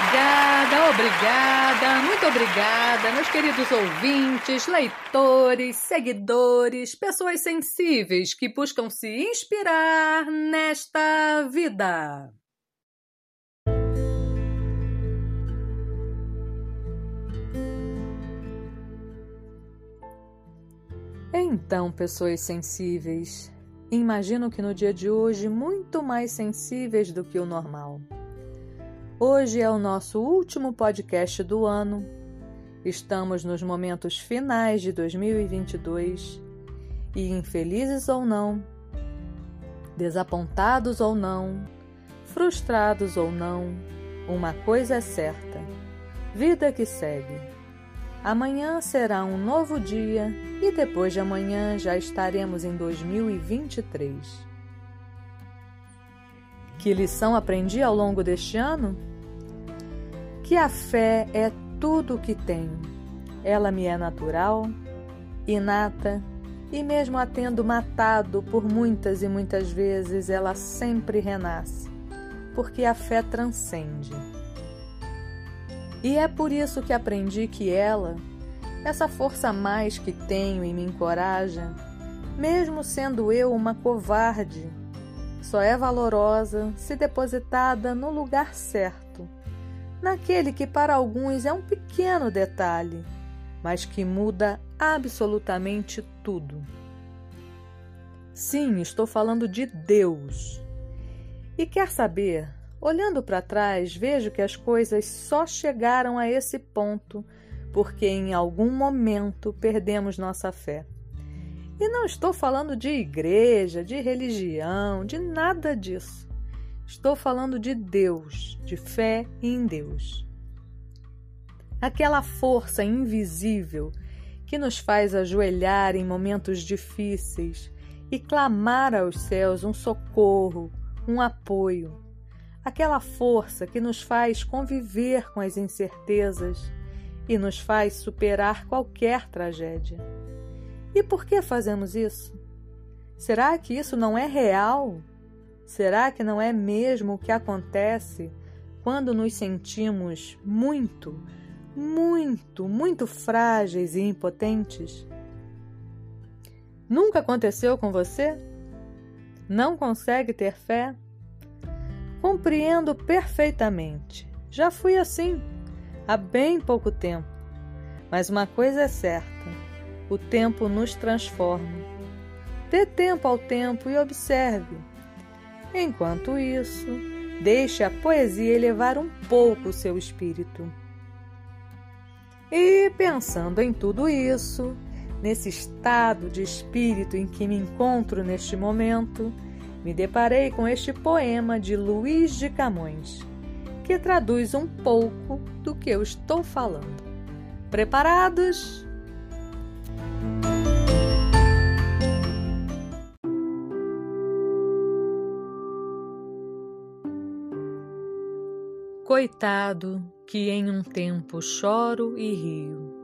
Obrigada, obrigada, muito obrigada, meus queridos ouvintes, leitores, seguidores, pessoas sensíveis que buscam se inspirar nesta vida. Então, pessoas sensíveis, imagino que no dia de hoje muito mais sensíveis do que o normal. Hoje é o nosso último podcast do ano. Estamos nos momentos finais de 2022 e, infelizes ou não, desapontados ou não, frustrados ou não, uma coisa é certa: vida que segue. Amanhã será um novo dia e depois de amanhã já estaremos em 2023. Que lição aprendi ao longo deste ano? Que a fé é tudo o que tenho. Ela me é natural, inata e, mesmo a tendo matado por muitas e muitas vezes, ela sempre renasce, porque a fé transcende. E é por isso que aprendi que ela, essa força a mais que tenho e me encoraja, mesmo sendo eu uma covarde, só é valorosa se depositada no lugar certo, naquele que para alguns é um pequeno detalhe, mas que muda absolutamente tudo. Sim, estou falando de Deus. E quer saber Olhando para trás, vejo que as coisas só chegaram a esse ponto porque em algum momento perdemos nossa fé. E não estou falando de igreja, de religião, de nada disso. Estou falando de Deus, de fé em Deus. Aquela força invisível que nos faz ajoelhar em momentos difíceis e clamar aos céus um socorro, um apoio aquela força que nos faz conviver com as incertezas e nos faz superar qualquer tragédia. E por que fazemos isso? Será que isso não é real? Será que não é mesmo o que acontece quando nos sentimos muito, muito, muito frágeis e impotentes? Nunca aconteceu com você? Não consegue ter fé? Compreendo perfeitamente. Já fui assim há bem pouco tempo. Mas uma coisa é certa: o tempo nos transforma. Dê tempo ao tempo e observe. Enquanto isso, deixe a poesia elevar um pouco o seu espírito. E pensando em tudo isso, nesse estado de espírito em que me encontro neste momento, me deparei com este poema de Luiz de Camões, que traduz um pouco do que eu estou falando. Preparados? Coitado, que em um tempo choro e rio.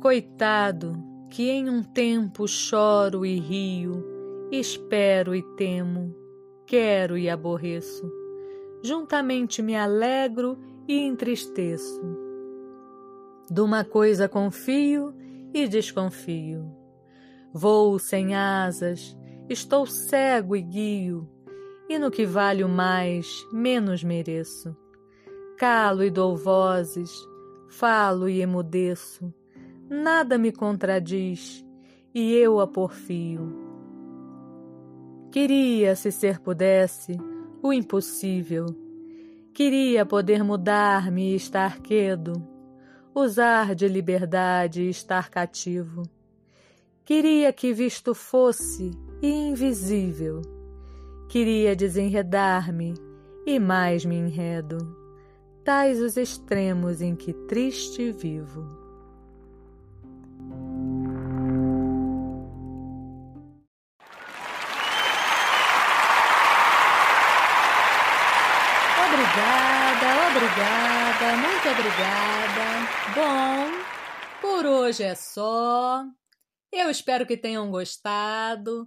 Coitado, que em um tempo choro e rio, espero e temo, quero e aborreço, juntamente me alegro e entristeço. De uma coisa confio e desconfio. Vou sem asas, estou cego e guio, e no que valho mais, menos mereço. Calo e dou vozes, falo e emudeço nada me contradiz, e eu a porfio. Queria, se ser pudesse, o impossível. Queria poder mudar-me e estar quedo, usar de liberdade e estar cativo. Queria que visto fosse e invisível. Queria desenredar-me e mais me enredo. Tais os extremos em que triste vivo. Obrigada, obrigada, muito obrigada. Bom, por hoje é só. Eu espero que tenham gostado.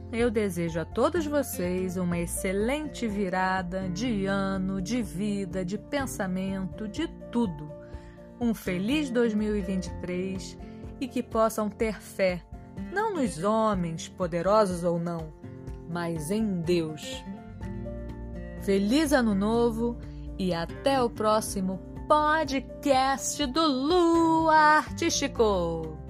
eu desejo a todos vocês uma excelente virada de ano, de vida, de pensamento, de tudo. Um feliz 2023 e que possam ter fé, não nos homens, poderosos ou não, mas em Deus. Feliz Ano Novo e até o próximo podcast do Lu Artístico!